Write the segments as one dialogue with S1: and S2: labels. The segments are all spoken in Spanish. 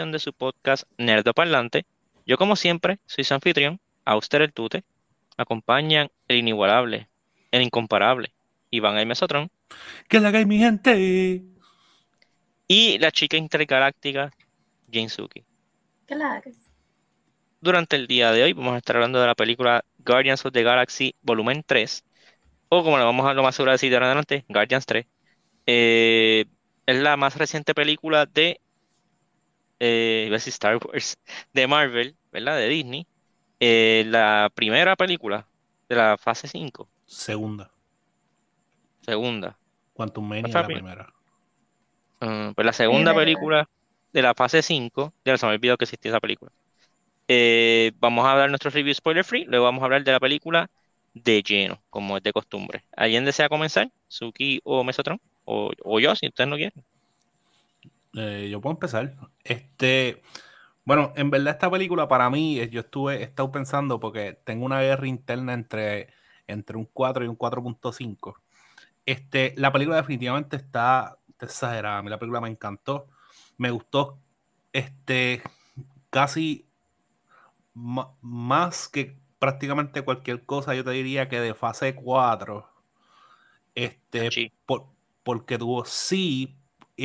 S1: edición de su podcast Nerdo Parlante. Yo, como siempre, soy su anfitrión, Auster el Tute. Me acompañan el inigualable, el incomparable, Iván el Mesotron.
S2: ¿Qué la que hay, mi gente?
S1: Y la chica intergaláctica, Jinsuki.
S3: ¿Qué la?
S1: Durante el día de hoy vamos a estar hablando de la película Guardians of the Galaxy Volumen 3, o como lo vamos a lo más seguro decir de ahora en adelante, Guardians 3. Eh, es la más reciente película de eh, iba a decir Star Wars, de Marvel, ¿verdad? De Disney. Eh, la primera película de la fase 5.
S2: Segunda.
S1: Segunda.
S2: Quantum Mania
S1: Esa
S2: la primera.
S1: Ah, pues la segunda película de la fase 5. Ya se me olvidó que existía esa película. Eh, vamos a dar nuestro review spoiler free. Luego vamos a hablar de la película de lleno, como es de costumbre. ¿Alguien desea comenzar? ¿Suki o Mesotron? O, o yo, si ustedes no quieren.
S2: Eh, yo puedo empezar. Este, bueno, en verdad esta película para mí, eh, yo estuve, he estado pensando porque tengo una guerra interna entre, entre un 4 y un 4.5. Este, la película definitivamente está, exagerada. A mí la película me encantó. Me gustó este, casi más que prácticamente cualquier cosa, yo te diría que de fase 4. Este, por- porque tuvo sí,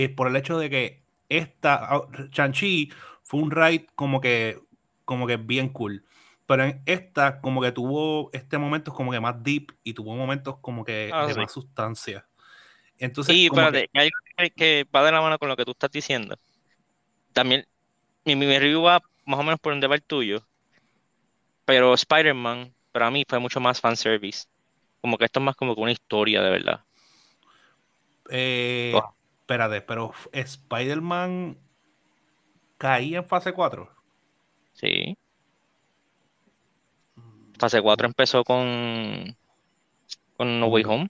S2: eh, por el hecho de que esta ah, Shang-Chi fue un ride como que como que bien cool. Pero en esta como que tuvo este momentos como que más deep y tuvo momentos como que
S1: Ah,
S2: de
S1: sí.
S2: más sustancia. Entonces,
S1: Y espérate, hay algo que, que va de la mano con lo que tú estás diciendo. También, mi, mi review va más o menos por donde va el tuyo. Pero Spider-Man, para mí, fue mucho más fanservice. Como que esto es más como que una historia de verdad.
S2: que, eh,
S1: Oh.
S2: Espérate, pero Spider-Man caía en fase 4.
S1: Sí. Fase 4 empezó con, con No Way Home.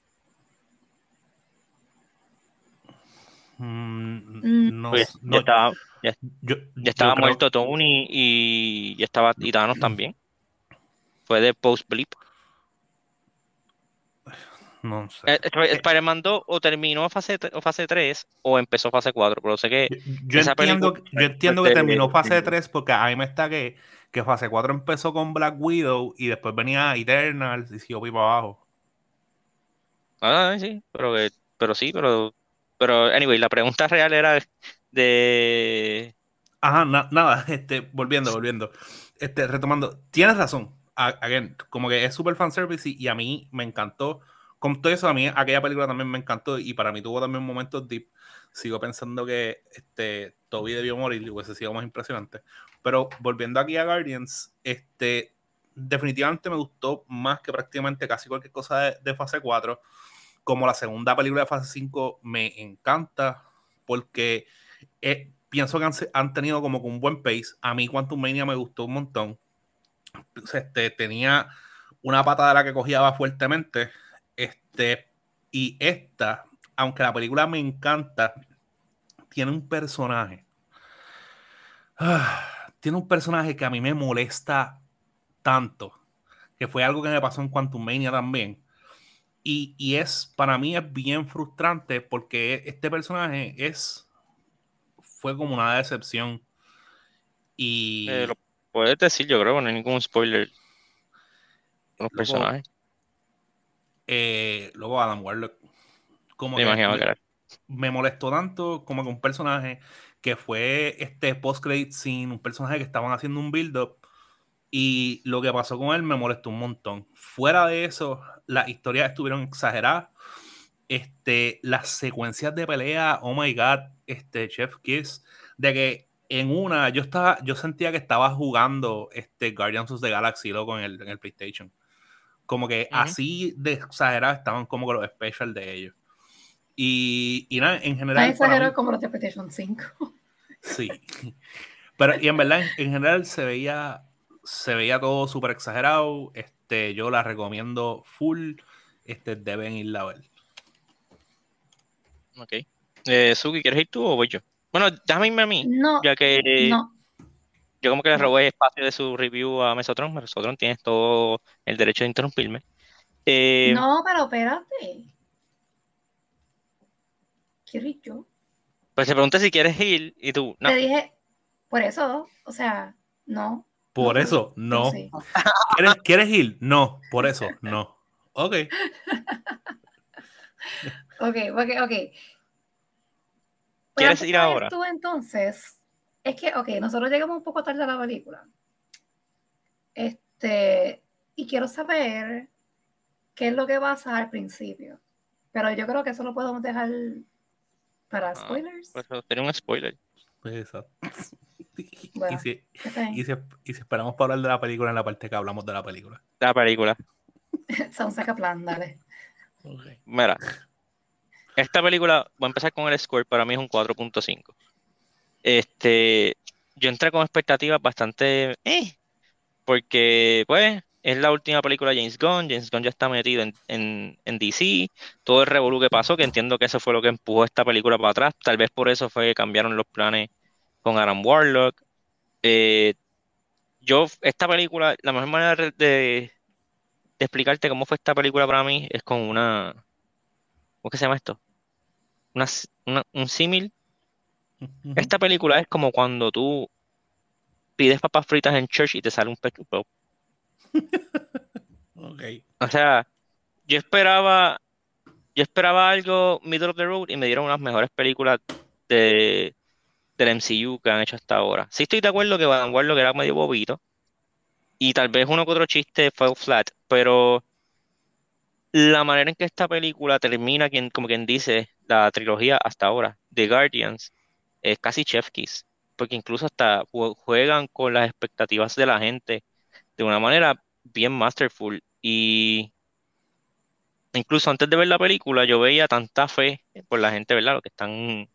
S2: Mm,
S3: Mm.
S2: no,
S1: Pues,
S2: no,
S1: ya estaba,
S2: yo-
S1: ya
S2: yo
S1: estaba
S2: creo-
S1: muerto Tony y ya estaba y Thanos también. Fue de post-blip.
S2: No sé.
S1: Eh, Sp- Spider-Man 2 o terminó fase, o fase 3 o empezó fase 4, pero sé que
S2: Yo, entiendo,
S1: película
S2: yo entiendo que terminó fase
S1: de-
S2: 3 porque a mí me está que, que fase 4 empezó con Black Widow y después venía Eternals y siguió para abajo.
S1: Ah, sí, pero, que- pero sí, pero, pero, anyway, la pregunta real era de,
S2: Ajá, na- nada, este, volviendo, volviendo. Este, retomando, tienes razón. A- Again, como que es super fanservice y, y a mí me encantó. Con todo eso, a mí aquella película también me encantó y para mí tuvo también momentos deep. Sigo pensando que este, Toby debió morir y hubiese sido más impresionante. Pero volviendo aquí a Guardians, este, definitivamente me gustó más que prácticamente casi cualquier cosa de, de fase 4. Como la segunda película de fase 5 me encanta porque eh, pienso que han, han tenido como que un buen pace. A mí Quantum Mania me gustó un montón. Este, tenía una patada de la que cogía fuertemente. Este, y esta, aunque la película me encanta, tiene un personaje. Ah, tiene un personaje que a mí me molesta tanto. Que fue algo que me pasó en Quantum Mania también. Y, y es, para mí es bien frustrante porque este personaje es, fue como una decepción. Y
S1: eh, lo puedes decir, yo creo, no hay ningún spoiler los personajes.
S2: Eh, luego Adam Warlock, como
S1: Me
S2: que me, molestó tanto como que un personaje que fue este post-credit scene, un personaje que estaban haciendo un build-up y lo que pasó con él me molestó un montón. Fuera de eso, las historias estuvieron exageradas. Este, las secuencias de pelea, oh my god, este Chef Kiss, de que en una yo estaba, yo sentía que estaba jugando este Guardians of the Galaxy loco en el, en el PlayStation. Como que así de exageradas estaban como que los special de ellos. Y, y nada, en general.
S3: exagerado como los de PlayStation 5.
S2: Sí. Pero, y en verdad, en, en general se veía, se veía todo súper exagerado. Este, yo la recomiendo full. Este, deben irla a ver.
S1: Ok. Eh, Suki, ¿quieres ir tú o voy yo? Bueno, déjame irme a mí,
S3: No,
S1: ya que
S3: no.
S1: Yo como que le robé espacio de su review a Mesotron. Mesotron tienes todo el derecho de interrumpirme. Eh,
S3: No, pero espérate. Quiero ir yo.
S1: Pues te pregunté si quieres ir y tú, no.
S3: Te dije, por eso, o sea, no.
S2: Por
S3: no,
S2: eso, no.
S3: sí.
S2: ¿Quieres, ¿Quieres ir? No. Por eso, no. Ok.
S3: Ok, ok, ok.
S1: ¿Quieres ir ahora?
S3: Tú entonces, es que, ok, nosotros llegamos un poco tarde a la película. Este, y quiero saber qué es lo que pasa al principio. Pero yo creo que eso lo podemos dejar para spoilers.
S1: Pues sería un spoiler.
S2: Pues exacto. Y-
S3: Bueno.
S2: y, si, y, si, y si esperamos para hablar de la película en la parte que hablamos de la película.
S1: La película.
S3: Sounds like a plan, dale.
S1: Mira, esta película, voy a empezar con el score, para mí es un 4.5. Este, yo entré con expectativas bastante, eh, porque pues es la última película de James Gunn, James Gunn ya está metido en, en, en DC, todo el revolú que pasó, que entiendo que eso fue lo que empujó esta película para atrás, tal vez por eso fue que cambiaron los planes con Adam Warlock. Eh, yo, esta película, la mejor manera de, explicarte cómo fue esta película para mí es con una, ¿cómo que se llama esto? Una, una- un símil. Esta película es como cuando tú pides papas fritas en church y te sale un pechugo.
S2: Ok.
S1: O sea, yo esperaba, yo esperaba algo middle of the road y me dieron unas mejores películas de, del MCU que han hecho hasta ahora. Sí estoy de acuerdo que Van Warlock era medio bobito y tal vez uno que otro chiste fue flat, pero la manera en que esta película termina, quien, como quien dice, la trilogía hasta ahora, The Guardians, es casi chef kiss, porque incluso hasta jue- juegan con las expectativas de la gente de una manera bien masterful y incluso antes de ver la película yo veía tanta fe por la gente, ¿verdad? Los que están un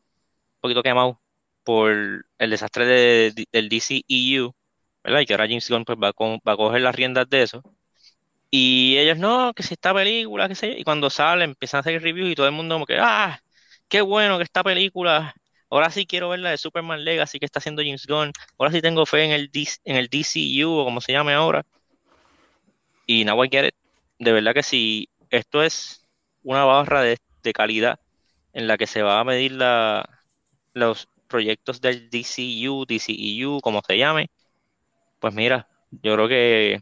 S1: poquito quemados por el desastre de- del DCEU, ¿verdad? Y que ahora James Gunn pues va a, co- va a coger las riendas de eso. Y ellos, no, que si esta película, qué sé yo. Y cuando sale, empiezan a hacer reviews y todo el mundo como que, ah, qué bueno que esta película, ahora sí quiero ver la de Superman Legacy que está haciendo James Gunn, ahora sí tengo fe en el, DCU o como se llame ahora. Y now I get it. De verdad que si esto es una barra de, calidad en la que se va a medir los proyectos del DCU, DCEU, como se llame, pues mira, yo creo que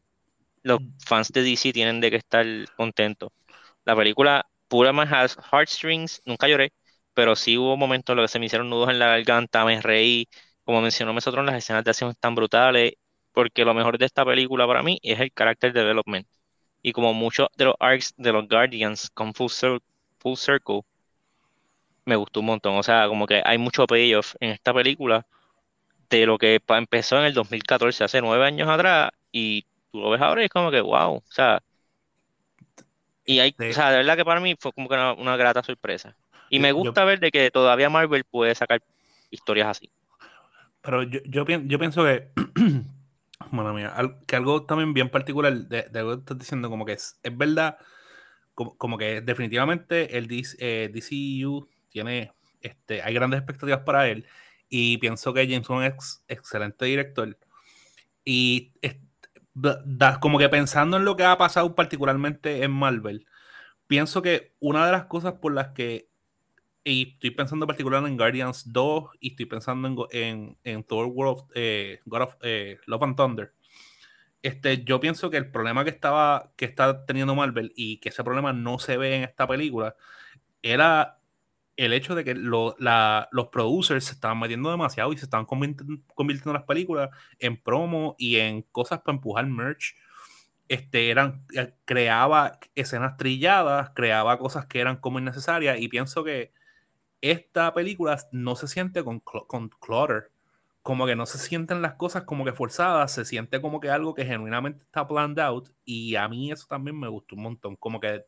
S1: los fans de DC tienen de que estar contentos. La película pura más has- heartstrings, nunca lloré, pero sí hubo momentos en los que se me hicieron nudos en la garganta, me reí, como mencionó Mesotron, las escenas de acción están brutales, porque lo mejor de esta película para mí es el character development. Y como muchos de los arcs de los Guardians con Full, Cir- full Circle, me gustó un montón. O sea, como que hay mucho payoff en esta película de lo que empezó en el 2014, hace nueve años atrás, y tú lo ves ahora y es como que, wow, o sea, y hay, o sea, de verdad que para mí fue como que una, una grata sorpresa. Y me
S2: yo-
S1: gusta ver de que todavía Marvel puede sacar historias así.
S2: Pero yo, yo, pien- yo pienso que, bueno, mía, que algo también bien particular de, de algo que estás diciendo, como que es, es verdad, como, como que definitivamente el DC, eh, DCU tiene, este, hay grandes expectativas para él y pienso que James Gunn es excelente director y es- da- como que pensando en lo que ha pasado particularmente en Marvel, pienso que una de las cosas por las que y estoy pensando en particular en Guardians 2 y estoy pensando en, en, en Thor World of, eh, God of eh, Love and Thunder. Este, yo pienso que el problema que estaba que está teniendo Marvel y que ese problema no se ve en esta película era el hecho de que lo- los producers se estaban metiendo demasiado y se estaban convirti- convirtiendo las películas en promo y en cosas para empujar merch. Este, eran, eh, creaba escenas trilladas, creaba cosas que eran como innecesarias y pienso que esta película no se siente con, cl- con clutter. Como que no se sienten las cosas como que forzadas, se siente como que algo que genuinamente está planned out. Y a mí eso también me gustó un montón. Como que,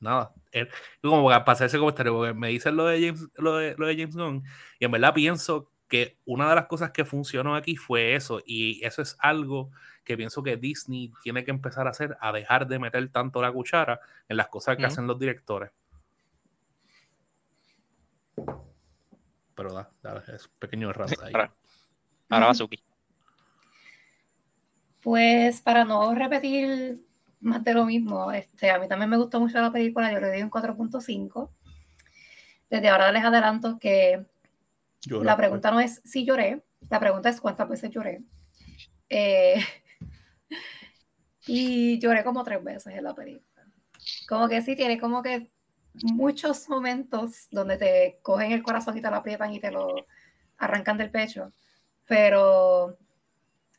S2: nada, él- como para pasar ese comentario, porque me dicen lo de James, lo de, lo de James Gunn, y en verdad pienso que una de las cosas que funcionó aquí fue eso. Y eso es algo que pienso que Disney tiene que empezar a hacer, a dejar de meter tanto la cuchara en las cosas que hacen los directores. Pero da, da, es un pequeño rant ahí.
S1: Ahora, ahora va Suki.
S3: Pues para no repetir más de lo mismo, este, a mí también me gustó mucho la película, yo le di un 4.5. Desde ahora les adelanto que
S2: Llora.
S3: La pregunta no es si lloré, la pregunta es cuántas veces lloré. Eh, y lloré como tres veces en la película. Como que sí, tiene como que muchos momentos donde te cogen el corazón y te lo aprietan y te lo arrancan del pecho. Pero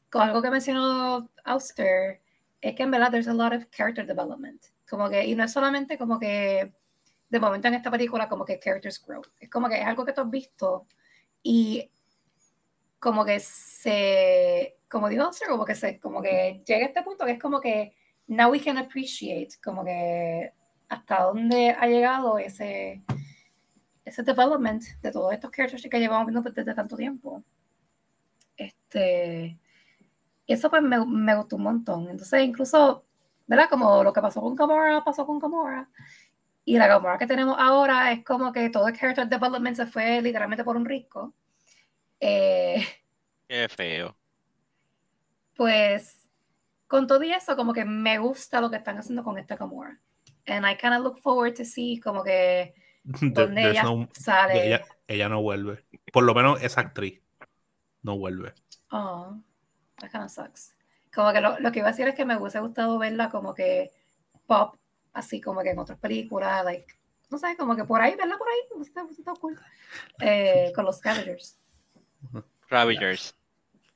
S3: con algo que mencionó Auster, es que en verdad there's a lot of character development. Como que, y no es solamente como que de momento en esta película como que characters grow. Es como que es algo que tú has visto y como que se, como dijo Auster, como que se, como que llega a este punto que es como que now we can appreciate, como que hasta dónde ha llegado ese, ese development de todos estos characters que llevamos viendo desde tanto tiempo. Este, eso pues me, me, gustó un montón. Entonces, incluso, ¿verdad? Como lo que pasó con Gamora, pasó con Gamora. Y la Gamora que tenemos ahora es como que todo el character development se fue literalmente por un risco. Eh,
S1: Qué feo.
S3: Pues, con todo y eso, como que me gusta lo que están haciendo con esta Gamora. And I kind of look forward to see como que donde ella
S2: no,
S3: sale.
S2: Ella, ella, no vuelve. Por lo menos esa actriz no vuelve.
S3: Oh, that kind of sucks. Como que lo, lo, que iba a decir es que me hubiese gustado verla como que pop, así como que en otras películas, like, no sé, como que por ahí, verla por ahí, está, está cool. Eh, con los Scavengers.
S1: Ravagers.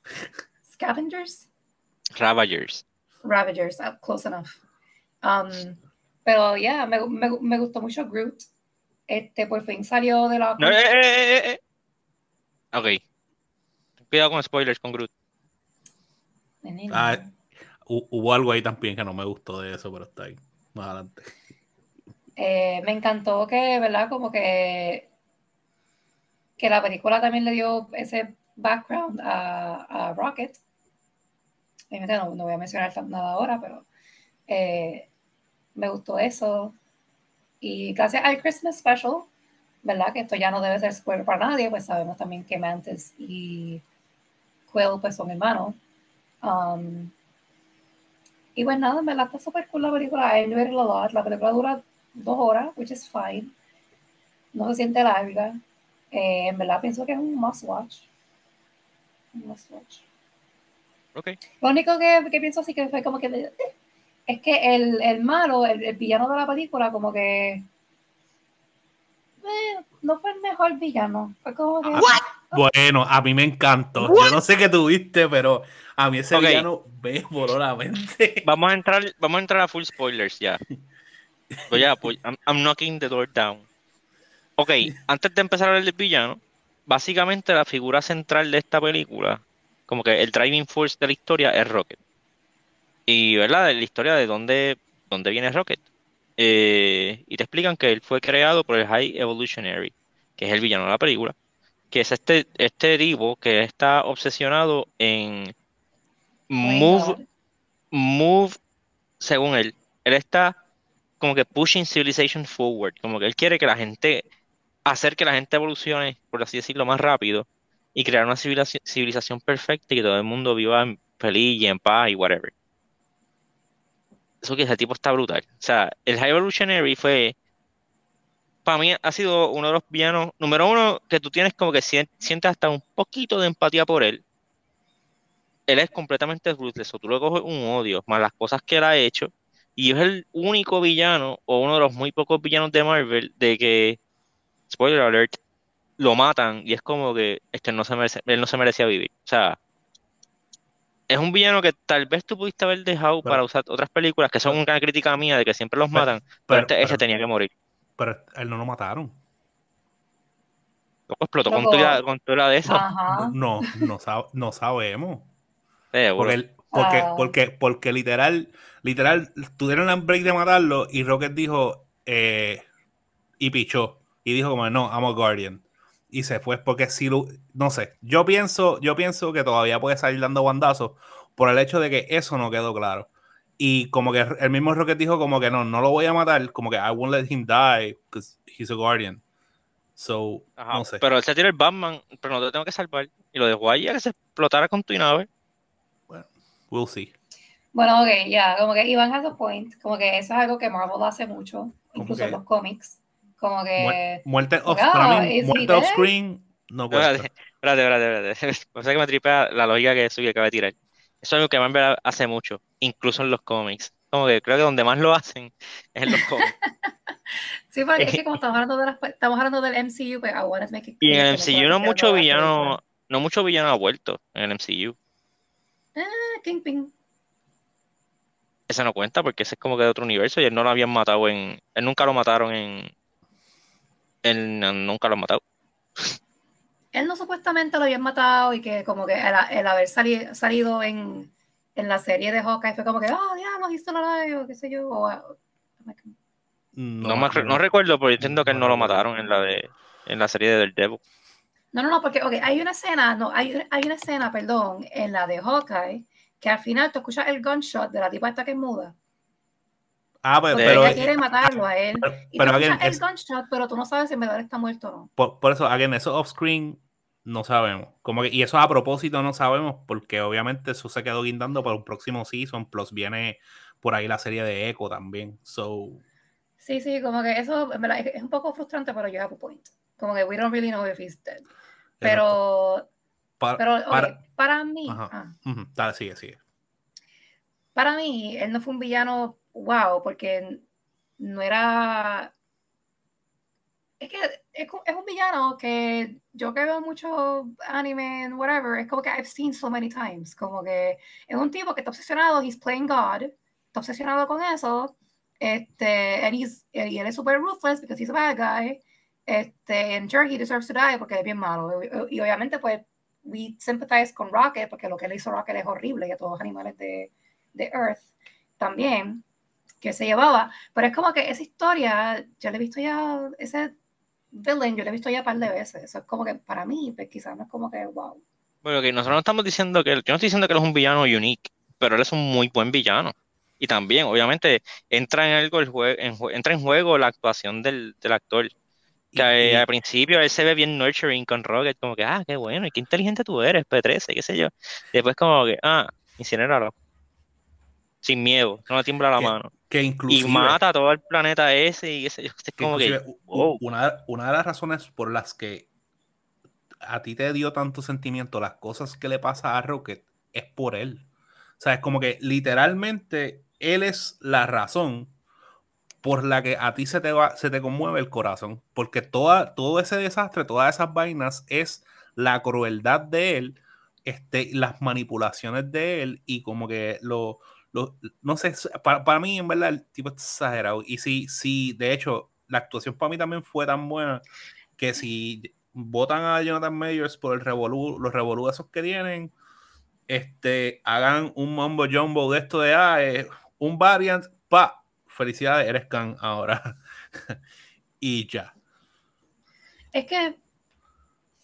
S3: Scavengers?
S1: Ravagers.
S3: Ravagers, uh, close enough. Um, pero ya, yeah, me, me, me, gustó mucho Groot. Este, por fin salió de la.
S1: No, eh, eh, eh, ok. Cuidado con spoilers con Groot.
S2: Ah, hubo algo ahí también que no me gustó de eso, pero está ahí. Más adelante.
S3: Eh, me encantó que, ¿verdad? Como que. Que la película también le dio ese background a, a Rocket. No, no voy a mencionar nada ahora, pero. Eh, me gustó eso. Y gracias al Christmas Special, ¿verdad? Que esto ya no debe ser spoiler para nadie, pues sabemos también que Mantis y Quill pues son hermanos. Um, y pues nada, en verdad está súper cool la película. I enjoyed it a lot. La película dura dos horas, which is fine. No se siente larga. Eh, en verdad pienso que es un must watch. Un must watch.
S1: Okay.
S3: Lo único que, que pienso así que fue como que es que el, el malo, el, el, villano de la película, como que eh, no fue el mejor villano. Fue como que.
S2: Bueno, a mí me encantó. What? Yo no sé qué tuviste, pero a mí ese okay. villano me voló la mente.
S1: Vamos a entrar, vamos a entrar a full spoilers ya. Voy a, I'm, I'm knocking the door down. Ok, antes de empezar a hablar del villano, básicamente la figura central de esta película, como que el driving force de la historia es Rocket. Y, ¿verdad? La historia de dónde, dónde viene Rocket. Eh, y te explican que él fue creado por el High Evolutionary, que es el villano de la película, que es este, este divo que está obsesionado en move, move, según él, él está como que pushing civilization forward, como que él quiere que la gente, hacer que la gente evolucione, por así decirlo, más rápido y crear una civilización, civilización perfecta y que todo el mundo viva feliz y en paz y whatever eso que ese tipo está brutal. O sea, el High Evolutionary fue, para mí ha sido uno de los villanos, número uno, que tú tienes como que sientes hasta un poquito de empatía por él. Él es completamente ruthless, o tú le coges un odio, más las cosas que él ha hecho, y es el único villano, o uno de los muy pocos villanos de Marvel, de que, spoiler alert, lo matan, y es como que este no se merece, él no se merecía vivir. O sea, es un villano que tal vez tú pudiste haber dejado pero, para usar otras películas que son pero, una crítica mía de que siempre los matan, pero, este, ese tenía que morir.
S2: Pero él no lo mataron.
S1: ¿Cómo explotó con toda, con de eso?
S2: No, no, no, no sabemos. Eh, porque, él, porque, ah. porque, porque, literal, literal, tuvieron el break de matarlo y Rocket dijo eh, y pichó. Y dijo como, no, I'm a Guardian y se fue porque si lo, no sé, yo pienso, yo pienso que todavía puede salir dando bandazos por el hecho de que eso no quedó claro. Y como que el mismo Rocket dijo como que no, no lo voy a matar, como que I won't let him die because he's a guardian. So,
S1: Ajá,
S2: no sé.
S1: Pero él se tira el Batman, pero no te tengo que salvar. Y lo dejó ahí a que se explotara con tu nave.
S2: Bueno, we'll see.
S3: Bueno, ok, ya, yeah, como que Iván has a point, como que eso es algo que Marvel hace mucho, incluso en los cómics como que
S2: muerte off, oh, para mí, muerte off screen No cuenta.
S1: Espérate, espérate, espérate. espérate. O sea que me tripea la lógica que Suki acaba de tirar. Eso es algo que Marvel hace mucho, incluso en los cómics. Como que creo que donde más lo hacen es en los cómics.
S3: Sí, porque es que como estamos hablando, de las, estamos hablando del MCU, pues I make it
S1: Y en el MCU no mucho villano, no mucho villano ha vuelto en el MCU.
S3: Ah, Kingpin.
S1: Ese no cuenta porque ese es como que de otro universo y él no lo habían matado en. Él nunca lo mataron en. Él no- nunca lo han matado.
S3: Él no supuestamente lo habían matado y que como que el, el haber sali- salido en, en la serie de Hawkeye fue como que, oh, diablo, he's still alive, o qué sé yo. o- o-
S1: No, me, no recuerdo, pero yo entiendo que él no lo mataron en la de en la serie de Daredevil.
S3: No, no, no, porque okay, hay una escena, no, hay, hay una escena, perdón, en la de Hawkeye, que al final tú escuchas el gunshot de la tipa esta que es muda.
S2: Ah, pero,
S3: Porque
S2: pero,
S3: ella quiere matarlo a él.
S2: pero,
S3: Y
S2: pero
S3: tú
S2: again,
S3: escuchas
S2: es-
S3: el gunshot, pero tú no sabes si en verdad está muerto o no.
S2: por, por eso, again, eso off-screen no sabemos. Como que, y eso a propósito no sabemos, porque obviamente eso se quedó guindando para un próximo season, plus viene por ahí la serie de Echo también. So,
S3: Sí, sí, como que eso en verdad, es, un poco frustrante, pero you have a point. Como que we don't really know if he's dead. Pero,
S2: pa-
S3: pero ok,
S2: para,
S3: para mí,
S2: Ajá.
S3: ah,
S2: dale, sigue, sigue.
S3: para mí, él no fue un villano wow, porque no era. Es que es, es un villano que yo que veo mucho anime and whatever, es como que I've seen so many times. Como que es un tipo que está obsesionado, he's playing God, está obsesionado con eso. Este, and he's, y él es super ruthless because he's a bad guy. Este, and sure, he deserves to die porque es bien malo. Y, y obviamente, pues, we sympathize con Rocket porque lo que le hizo Rocket es horrible y a todos los animales de, de Earth también que se llevaba. Pero es como que esa historia, yo la he visto ya, ese villain, yo la he visto ya un par de veces. Eso es como que para mí, pues quizás no es como que wow.
S1: Bueno, que nosotros no estamos diciendo que él- yo no estoy diciendo que él es un villano unique, pero él es un muy buen villano. Y también, obviamente, entra en algo el jue- en entra en juego la actuación del, del actor. Que
S2: y-
S1: al principio él se ve bien nurturing con Rocket, como que, ah, qué bueno, y qué inteligente tú eres, P13, qué sé yo. Después como que, ah, incinéralo. Sin miedo, no le tiembla la
S2: Que-
S1: mano.
S2: que
S1: Y
S2: inclusive,
S1: mata a todo el planeta ese y yo. Es como que, wow.
S2: una, una de las razones por las que a ti te dio tanto sentimiento las cosas que le pasa a Rocket es por él. O sea, es como que literalmente él es la razón por la que a ti se te va, se te conmueve el corazón. Porque toda, todo ese desastre, todas esas vainas es la crueldad de él, este, las manipulaciones de él y como que lo, no sé, para, para mí en verdad el tipo es exagerado. Y sí, sí, de hecho, la actuación para mí también fue tan buena que si votan a Jonathan Majors por el revolú, los revolú que tienen, este, hagan un mambo jumbo de esto de ah, eh, un variant, pa, felicidades, eres Khan ahora. y ya.
S3: Es que,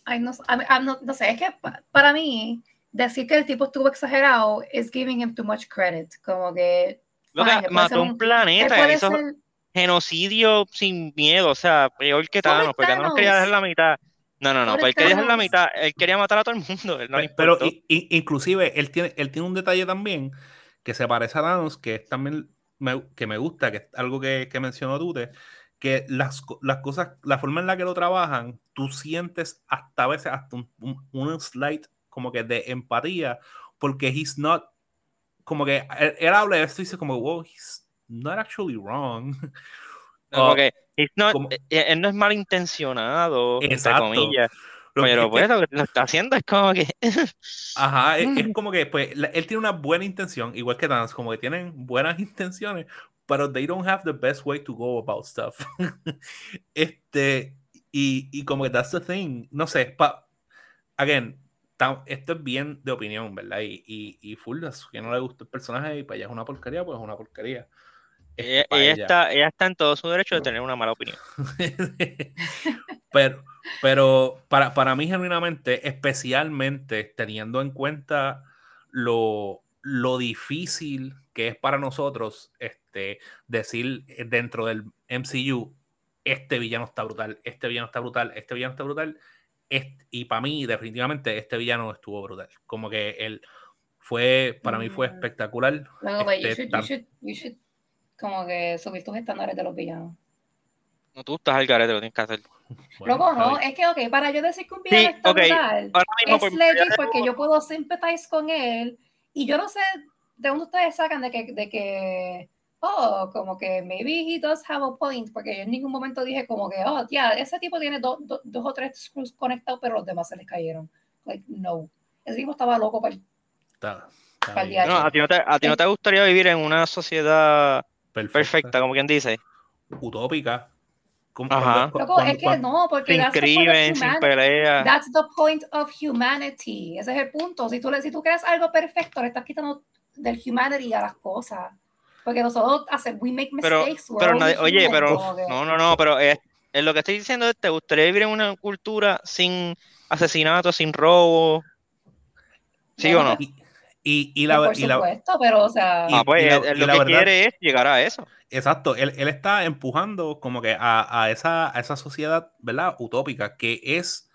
S3: ay, no, a mí- a- no, no sé, es que pa- para mí decir que el tipo estuvo exagerado es giving him too much credit. Como que... Él puede
S1: mató un
S3: él
S1: planeta, hizo
S3: ser-
S1: genocidio sin miedo, o sea, peor que Thanos, porque no nos quería
S3: Thanos.
S1: dejar la mitad. No, no, no,
S3: Pobre
S1: pues él quería dejar la
S3: Thanos.
S1: mitad, él quería matar a todo el mundo, él no
S2: Pero i- i- inclusive él tiene, él tiene un detalle también que se parece a Thanos, que es también me, que me gusta, que es algo que, que mencionó Tute, que las, las cosas, la forma en la que lo trabajan, tú sientes hasta a veces hasta un, un, un slight como que de empatía, porque he's not, como que él, él habla de esto y dice como, wow, he's not actually wrong.
S1: Que he's not-
S2: como-
S1: eh, él no es malintencionado, entre
S2: Exacto.
S1: comillas,
S2: Lo que
S1: pero
S2: que-
S1: pues lo que lo está haciendo es como que
S2: Ajá, es, es como que pues él tiene una buena intención, igual que Thanos, como que tienen buenas intenciones, pero they don't have the best way to go about stuff. este, y, y como que that's the thing, no sé, pa, again, esto es bien de opinión, ¿verdad? Y, y, y full, que no le gusta el personaje y para ella es una porquería, pues es una porquería.
S1: Ella, ella
S2: ella.
S1: está, ella está en todo su derecho de tener una mala opinión.
S2: pero, pero para, para mí, genuinamente, especialmente teniendo en cuenta lo, lo difícil que es para nosotros este, decir dentro del MCU, este villano está brutal, este villano está brutal, este villano está brutal. Este- y para mí, definitivamente, este villano estuvo brutal. Como que él fue, para mí fue
S3: Mm.
S2: espectacular.
S3: Luego, pues, you
S2: Este,
S3: should, you should, you should como que subir tus estándares de los villanos.
S1: No, tú estás al garete, lo tienes que hacer.
S2: Bueno,
S3: Loco, no, es que, ok, para yo decir que un
S1: Sí,
S3: villano está
S1: ok,
S3: brutal,
S1: Ahora mismo,
S3: es
S1: por-
S3: legit porque yo puedo sympathize con él y yo no sé de dónde ustedes sacan de que, de que oh, como que maybe he does have a point, porque yo en ningún momento dije como que, oh, tía, ese tipo tiene do- do- dos o tres screws conectados, pero los demás se les cayeron. Like, no. Ese tipo estaba loco para el
S2: Está- está
S3: Pa'l
S2: bien.
S3: diario.
S1: No, a ti no, te, a ti no te gustaría vivir en una sociedad
S2: Perfecta.
S1: perfecta, como quien dice.
S2: Utópica. Como
S1: Ajá.
S2: cuando-
S3: Loco,
S2: cuando-
S3: es que no, porque
S1: Sin
S3: that's the point of
S1: crimen, sin
S3: humanity.
S1: pelea.
S3: That's the point of humanity. Ese es el punto. Si tú, le, si tú creas algo perfecto, le estás quitando del humanity a las cosas. Porque nosotros hacemos, we make
S1: Pero,
S3: mistakes.
S1: pero nadie- oye, pero no, no, no, pero es, es lo que estoy diciendo es, ¿te gustaría vivir en una cultura sin asesinato, sin robo? ¿Sí o no?
S2: Y, y, y la,
S3: por
S2: y la-
S3: supuesto, pero o sea,
S2: y-
S1: Ah, pues
S2: la-
S1: él- él
S2: y
S1: lo
S2: la
S1: que
S2: verdad-
S1: quiere es llegar a eso.
S2: Exacto, él, él está empujando como que a, a esa, a esa sociedad, ¿verdad? Utópica, que es,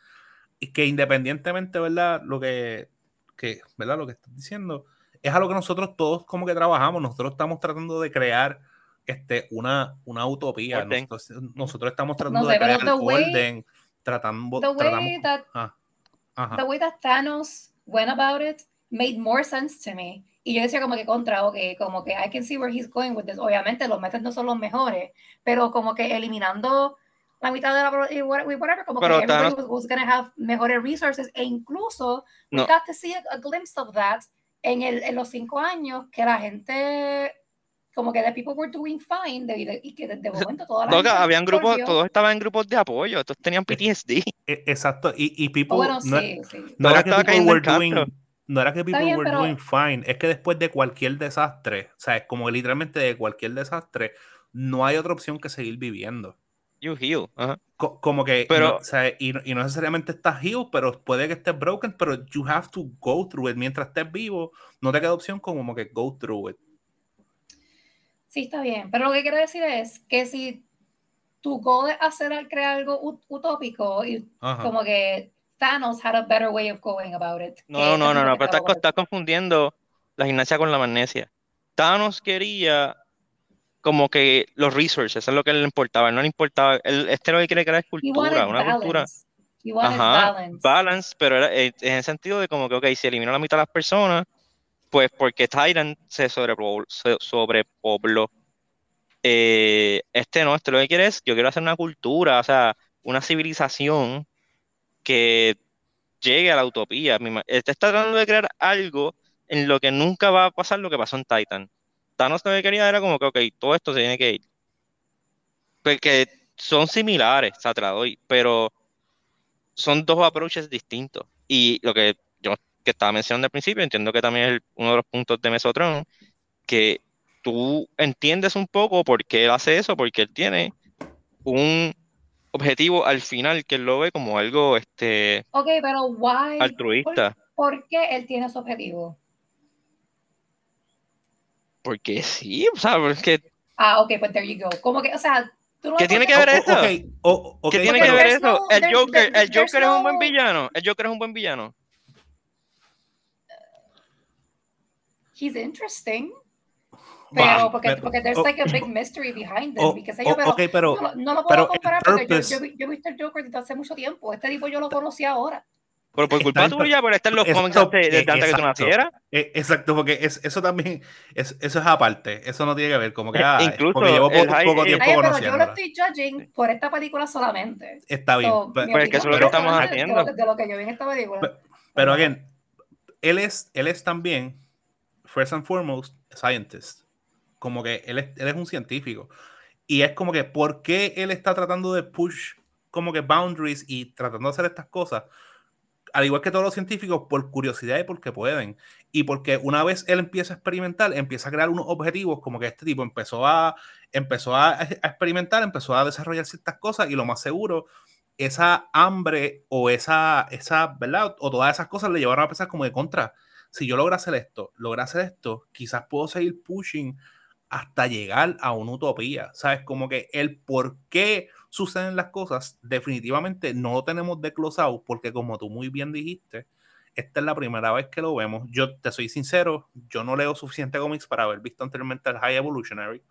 S2: que independientemente, ¿verdad? Lo que, que, ¿verdad? Lo que estás diciendo, es a lo que nosotros todos como que trabajamos, nosotros estamos tratando de crear este, una, una utopía, nosotros, nosotros estamos tratando
S3: No
S2: de
S3: sé, pero
S2: crear
S3: the way-
S2: orden, tratando,
S3: the way
S2: tratamos,
S3: that
S2: ah, ajá.
S3: the way that Thanos went about it made more sense to me. Y yo decía como que contra, ok, como que I can see where he's going with this. Obviamente los methods no son los mejores, pero como que eliminando la mitad de la y what- whatever, como
S1: Pero
S3: que everybody
S1: Thanos-
S3: was, was gonna have mejores resources e incluso we
S1: No.
S3: got to see a, a glimpse of that en, el, en los cinco años que la gente como que the people were doing fine de- de- y que de, de momento toda la
S1: Loca,
S3: gente
S1: habían grupos,
S3: volvió.
S1: todos estaban en grupos de apoyo, todos tenían PTSD.
S2: E- Exacto, y, y people,
S3: Oh, bueno,
S2: no,
S3: sí, sí.
S2: no era que people were doing, no era que people
S3: bien,
S2: were
S3: pero-
S2: doing fine, es que después de cualquier desastre, o sea, es como literalmente de cualquier desastre, no hay otra opción que seguir viviendo.
S1: You heal. Ajá.
S2: Co- como que,
S1: Pero-
S2: no, o sea, y, no- y no necesariamente estás healed, pero puede que estés broken, pero you have to go through it. Mientras estés vivo, no te queda opción como que go through it.
S3: Sí, está bien, pero lo que quiero decir es que si tu goal es hacer al crear algo ut- utópico y
S2: Ajá.
S3: como que Thanos had a better way of going about it.
S1: No, no, no, no, no, pero estás, estás confundiendo la gimnasia con la magnesia. Thanos quería como que los resources, eso es lo que le importaba, no le importaba, este lo que quiere crear es cultura, una cultura,
S3: balance. Wanted
S1: ajá,
S3: balance.
S1: balance, pero era eh, en el sentido de como que, ok, si eliminó la mitad de las personas, pues porque Tyrant se sobrepobló, se sobrepobló. Eh, este no, este lo que quiere es, yo quiero hacer una cultura, o sea, una civilización que llegue a la utopía. Este está tratando de crear algo en lo que nunca va a pasar lo que pasó en Titan. Thanos lo que quería era como que, ok, todo esto se tiene que ir. Porque son similares, o sea, te la doy, pero son dos approaches distintos. Y lo que yo que estaba mencionando al principio, entiendo que también es uno de los puntos de Mesotron, que tú entiendes un poco por qué él hace eso, porque él tiene un objetivo al final que él lo ve como algo este,
S3: Ok, pero why?
S1: altruista.
S3: ¿Por, por qué él tiene su objetivo?
S1: Porque sí, o sea, porque
S3: Ah, ok, pues there you go. Como que, o sea, tú no
S1: ¿Qué tiene que ver eso? ¿Qué tiene que ver eso?
S3: no-
S1: El Joker,
S3: there-
S1: el Joker es un buen
S3: no-
S1: villano. El Joker es un buen villano.
S3: He's interesting.
S2: Bah,
S3: Pero porque,
S2: pero-
S3: porque there's like a big mystery behind it. sé yo,
S2: o-
S3: pero
S2: ok, pero,
S3: no, lo- no lo
S2: pero
S3: puedo comparar porque yo,
S2: purpose-
S3: yo, vi- yo he visto el Joker desde hace mucho tiempo. Este tipo yo lo conocí ahora.
S1: Pero por culpa
S2: pero-
S1: tuya, por estar en los antes, desde
S2: eh,
S1: que tú nacieras.
S2: Eh, exacto, porque es- eso también, es, eso es aparte, eso no tiene que ver, como que, ah,
S1: Incluso
S2: porque llevo poco,
S1: high-
S2: poco
S1: el-
S2: tiempo
S3: Ay, pero yo lo estoy judging por esta película solamente.
S2: Está bien,
S3: So,
S2: pe-
S3: mi
S1: Pues es que eso es lo que estamos
S3: de
S1: haciendo.
S3: lo- De lo que yo vi en esta película.
S2: Pe- pero again, él es, él es también, first and foremost, scientist. Como que él es, él es un científico. Y es como que, ¿por qué él está tratando de push como que boundaries y tratando de hacer estas cosas? Al igual que todos los científicos, por curiosidad y porque pueden. Y porque una vez él empieza a experimentar, empieza a crear unos objetivos, como que este tipo empezó a, empezó a, experimentar, empezó a desarrollar ciertas cosas y lo más seguro, esa hambre o esa, esa, ¿verdad? O todas esas cosas le llevaron a pensar como de contra. Si yo logro hacer esto, logro hacer esto, quizás puedo seguir pushing hasta llegar a una utopía. ¿Sabes? Como que el por qué suceden las cosas, definitivamente no lo tenemos desglosado, porque como tú muy bien dijiste, esta es la primera vez que lo vemos. Yo te soy sincero, yo no leo suficiente cómics para haber visto anteriormente el High Evolutionary.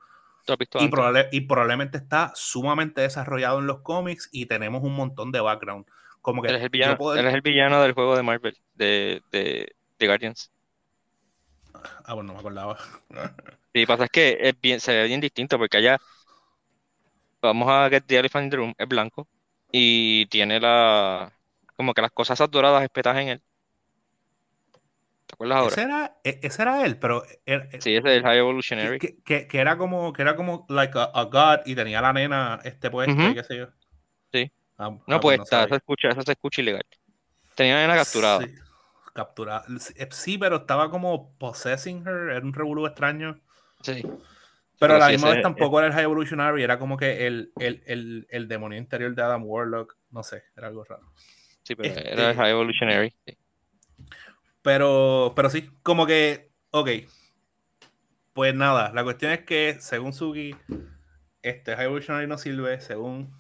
S1: ¿Tú has visto
S2: Y,
S1: antes?
S2: probable- y probablemente está sumamente desarrollado en los cómics y tenemos un montón de background. Como que
S1: Él es el villano, él es el villano del juego de Marvel, de, de, de Guardians.
S2: Ah, bueno, no me acordaba.
S1: Y pasa es que es bien, se ve bien distinto porque allá, vamos a Get the Elephant in the Room, es blanco y tiene la, como que las cosas esas doradas espetadas en él. ¿Te acuerdas ahora?
S2: Ese era, e- ese era él, pero era-
S1: Sí, ese es el High Evolutionary.
S2: que- que- que era como que era como like a, a god y tenía la nena este puesta
S1: Ujú.
S2: y qué sé yo.
S1: Sí.
S2: Ah,
S1: No,
S2: ah,
S1: pues
S2: no
S1: está, se escucha, eso se escucha ilegal. Tenía una capturada.
S2: Sí, capturada. Sí, eh, Sí, pero estaba como possessing her, era un revolú extraño.
S1: Sí.
S2: Pero a la misma vez tampoco era el High Evolutionary, era como que el, el, el, el demonio interior de Adam Warlock. No sé, era algo raro.
S1: Sí, pero
S2: Este-
S1: era el High Evolutionary. sí.
S2: Pero, pero sí, como que, ok. Pues nada, la cuestión es que según Suki, este High Evolutionary no sirve, según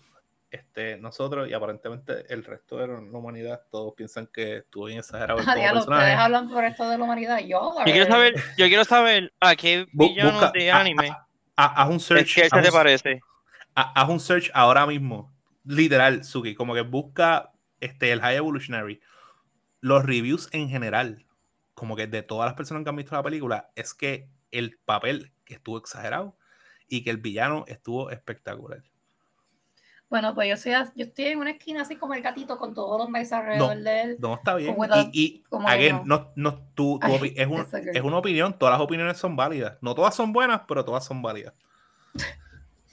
S2: este, nosotros y aparentemente el resto de la humanidad, todos piensan que estuvo bien exagerado el
S3: Ah, diablo, ustedes hablan por esto de la humanidad. Yo,
S1: Yo quiero saber, yo quiero saber a qué
S2: Bu-
S1: villano
S2: busca-
S1: de
S2: a-
S1: anime
S2: a- haz un search, haz
S1: te parece.
S2: ha- haz un search ahora mismo, literal, Suki, como que busca este, el High Evolutionary. Los reviews en general, como que de todas las personas que han visto la película, es que el papel estuvo exagerado y que el villano estuvo espectacular.
S3: Bueno, pues yo, soy, yo estoy en una esquina así como el gatito con todos los meses alrededor
S2: No.
S3: de él.
S2: No está bien. Y, y again,
S3: no.
S2: no, no, tu-
S3: Ay,
S2: es, un- es una opinión, todas las opiniones son válidas. No todas son buenas, pero todas son válidas.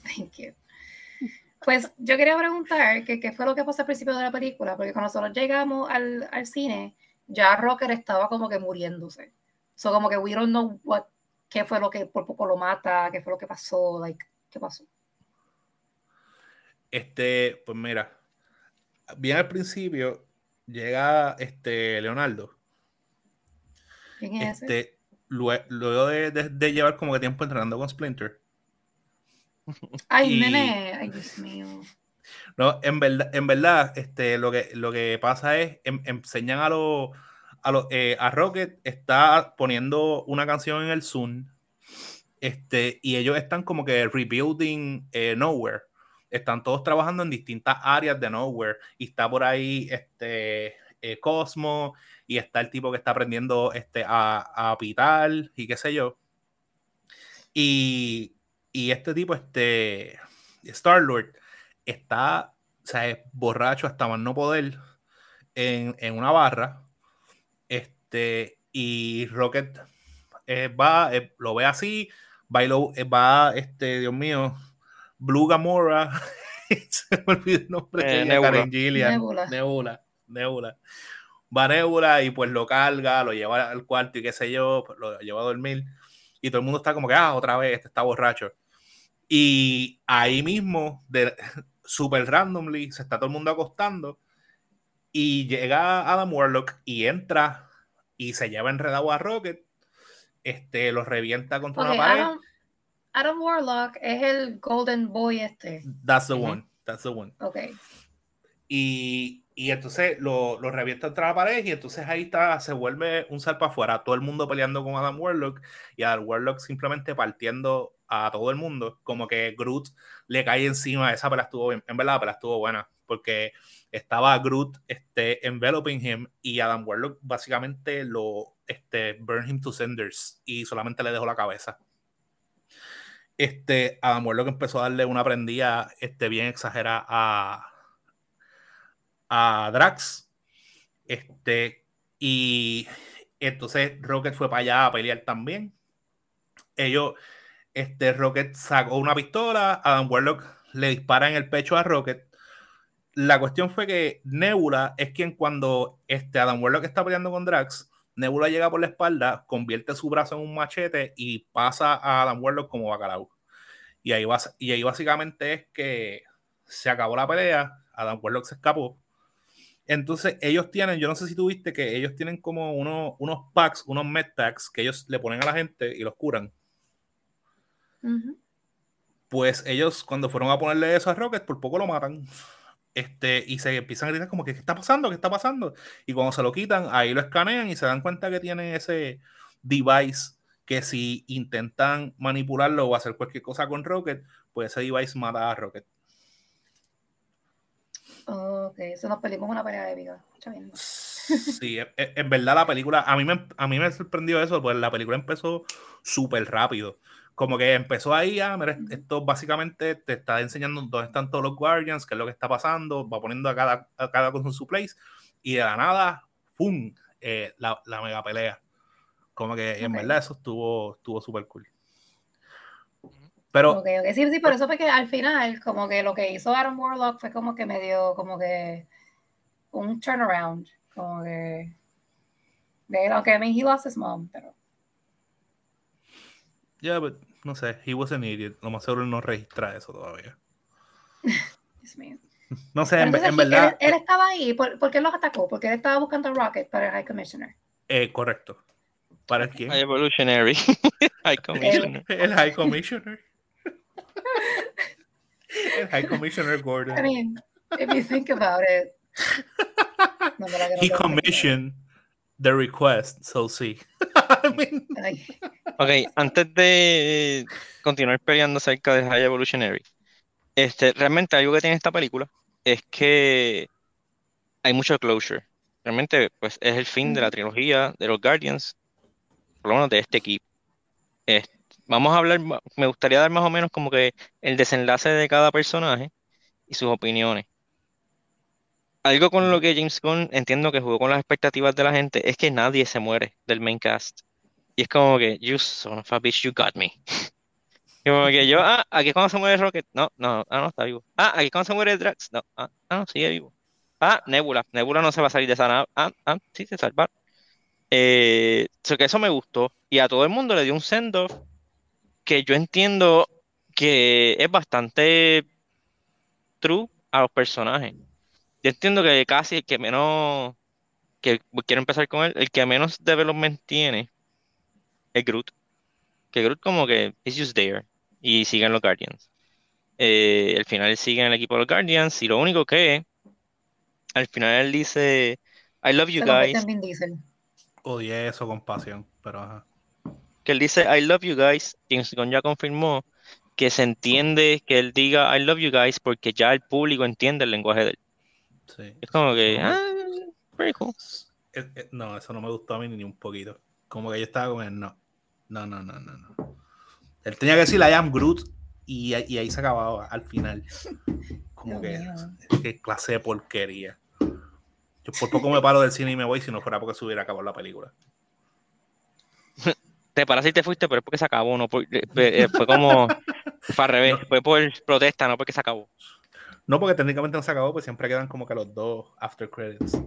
S3: Thank you. Pues yo quería preguntar que qué fue lo que pasó al principio de la película, porque cuando nosotros llegamos al, al cine, ya Rocker estaba como que muriéndose. So como que we don't know what, qué fue lo que por poco lo mata, qué fue lo que pasó, like, qué pasó.
S2: Este, pues mira, bien al principio llega este Leonardo.
S3: ¿Quién es?
S2: Este, lue- luego de, de- de llevar como que tiempo entrenando con Splinter.
S3: Ay,
S2: y-
S3: nene, ay, Dios mío.
S2: No, en verdad, en verdad, este, lo que, lo que pasa es, em- enseñan a los, a los, eh, a Rocket está poniendo una canción en el Zoom, este, y ellos están como que rebuilding eh, Nowhere. Están todos trabajando en distintas áreas de Nowhere, y está por ahí, este, eh, Cosmo, y está el tipo que está aprendiendo, este, a, pitar, y qué sé yo. Y, y este tipo, este, Star-Lord, está, o sea, es borracho hasta más no poder en, en una barra. Este, y Rocket eh, va, eh, lo ve así, va y lo- va, este, Dios mío, Blue Gamora, se me olvidó el nombre
S1: Eh,
S2: de ella. Karen Gillian.
S3: Nebula.
S2: Nebula, Nebula. Va Nebula y pues lo carga, lo lleva al cuarto y qué sé yo, pues, lo lleva a dormir. Y todo el mundo está como que, ah, otra vez, este está borracho. Y ahí mismo, de, super randomly, se está todo el mundo acostando. Y llega Adam Warlock y entra y se lleva enredado a Rocket. Este, lo revienta contra
S3: Ok,
S2: una pared.
S3: Adam, Adam Warlock es el Golden Boy este.
S2: That's the
S1: Ujú.
S2: one. That's the one.
S3: Ok.
S2: Y, y entonces lo, lo revienta contra la pared y entonces ahí está, se vuelve un salpa afuera, todo el mundo peleando con Adam Warlock y Adam Warlock simplemente partiendo a todo el mundo, como que Groot le cae encima, esa pelea estuvo bien, en verdad la pelea estuvo buena, porque estaba Groot este, enveloping him y Adam Warlock básicamente lo este, burn him to cinders y solamente le dejó la cabeza. Este, Adam Warlock empezó a darle una prendida este, bien exagerada a, a Drax. Este, y entonces Rocket fue para allá a pelear también. Ellos, este, Rocket sacó una pistola, Adam Warlock le dispara en el pecho a Rocket. La cuestión fue que Nebula es quien cuando este Adam Warlock está peleando con Drax, Nebula llega por la espalda, convierte su brazo en un machete y pasa a Adam Warlock como bacalao. Y ahí, y ahí básicamente es que se acabó la pelea, Adam Warlock se escapó. Entonces ellos tienen, yo no sé si tú viste que ellos tienen como uno- unos packs, unos med packs que ellos le ponen a la gente y los curan. Pues ellos cuando fueron a ponerle eso a Rocket, por poco lo matan. Este, y se empiezan a gritar como que ¿qué está pasando? ¿Qué está pasando? Y cuando se lo quitan, ahí lo escanean y se dan cuenta que tienen ese device que si intentan manipularlo o hacer cualquier cosa con Rocket, pues ese device mata a Rocket.
S3: Ok, eso nos peleamos una pelea épica.
S2: Sí, e, e, en verdad la película, a mí me, a mí me sorprendió eso, pues la película empezó súper rápido. Como que empezó ahí, ah, mira, esto básicamente te está enseñando dónde están todos los Guardians, qué es lo que está pasando, va poniendo a cada, a cada cosa en su place, y de la nada, ¡pum! Eh, la, la, mega pelea. Como que en verdad eso estuvo, estuvo súper cool. Pero.
S3: Okay, okay. Sí, sí, por eso fue que al final, como que lo que hizo Aaron Warlock fue como que me dio como que un turnaround. Como que. Aunque I mean, he lost his mom, pero.
S2: Yeah, but no sé, he was an idiot. Lo más seguro no registra eso todavía.
S3: Dios mío.
S2: No sé, en, en, verdad.
S3: Él, él estaba ahí, ¿por, ¿por, qué los atacó? Porque él estaba buscando a Rocket para el High Commissioner.
S2: Eh, correcto. ¿Para quién?
S1: High Evolutionary. High Commissioner.
S2: El, el High Commissioner. el High Commissioner Gordon.
S3: I mean, if you think about it.
S2: No, He commissioned the request, so sí. I mean...
S1: Ok, antes de continuar peleando acerca de High Evolutionary, este, realmente algo que tiene esta película es que hay mucho closure. Realmente, pues es el fin de la trilogía de los Guardians, por lo menos de este equipo. Este, vamos a hablar, me gustaría dar más o menos como que el desenlace de cada personaje y sus opiniones. Algo con lo que James Gunn entiendo que jugó con las expectativas de la gente es que nadie se muere del main cast. Y es como que, you son of a bitch, you got me. Como que yo, ah, aquí cuando se muere Rocket, no, no, ah, no, está vivo. Ah, aquí cuando se muere Drax, no, ah, ah, no, sigue vivo. Ah, Nebula, Nebula no se va a salir de esa nave. Ah, ah, sí, se salva. Eh, que eso me gustó. Y a todo el mundo le dio un send-off que yo entiendo que es bastante true a los personajes. Yo entiendo que casi el que menos, que quiero empezar con él, el que menos development tiene es Groot. Que Groot como que is just there y siguen los Guardians. Eh, al final sigue en el equipo de los Guardians y lo único que al final él dice I love you guys.
S2: Odié eso con pasión, pero ajá
S1: que él dice I love you guys, James Gunn ya confirmó que se entiende que él diga I love you guys porque ya el público entiende el lenguaje de él. Sí, es como que, ah, very cool.
S2: no, eso no me gustó a mí ni un poquito. Como que yo estaba con él, no. No, no, no, no, no. Él tenía que decir I am Groot y, y ahí se acababa al final. Como que, qué clase de porquería. Yo por poco me paro del cine y me voy si no fuera porque se hubiera acabado la película
S1: te paras y te fuiste, pero es porque se acabó, no eh, eh, fue como fue al revés, fue por protesta, no porque se acabó.
S2: No, porque técnicamente no se acabó, pues siempre quedan como que los dos after credits.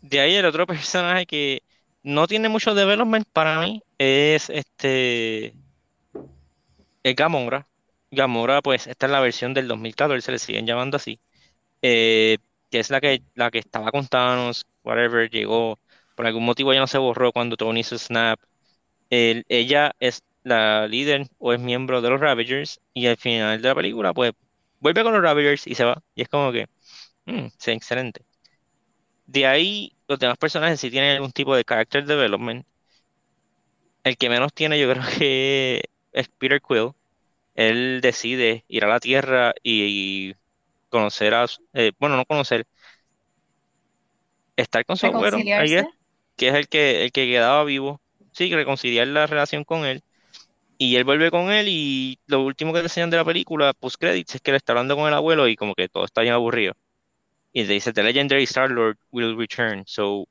S1: De ahí el otro personaje que no tiene mucho development para mí es este es Gamora. Gamora, pues esta es la versión del 2014, le siguen llamando así. Eh, que es la que, la que estaba con whatever, llegó. Por algún motivo ya no se borró cuando Tony hizo Snap ella es la líder o es miembro de los Ravagers y al final de la película pues vuelve con los Ravagers y se va. Y es como que, mm, sí, excelente. De ahí los demás personajes sí tienen algún tipo de character development. El que menos tiene yo creo que es Peter Quill. Él decide ir a la Tierra y, conocer a, eh, bueno, no conocer, estar con su abuelo, que es el que, el que quedaba vivo sí, reconciliar la relación con él. Y él vuelve con él y lo último que te enseñan de la película, post credits, es que él está hablando con el abuelo y como que todo está bien aburrido. Y te dice, The Legendary Star-Lord will return. So,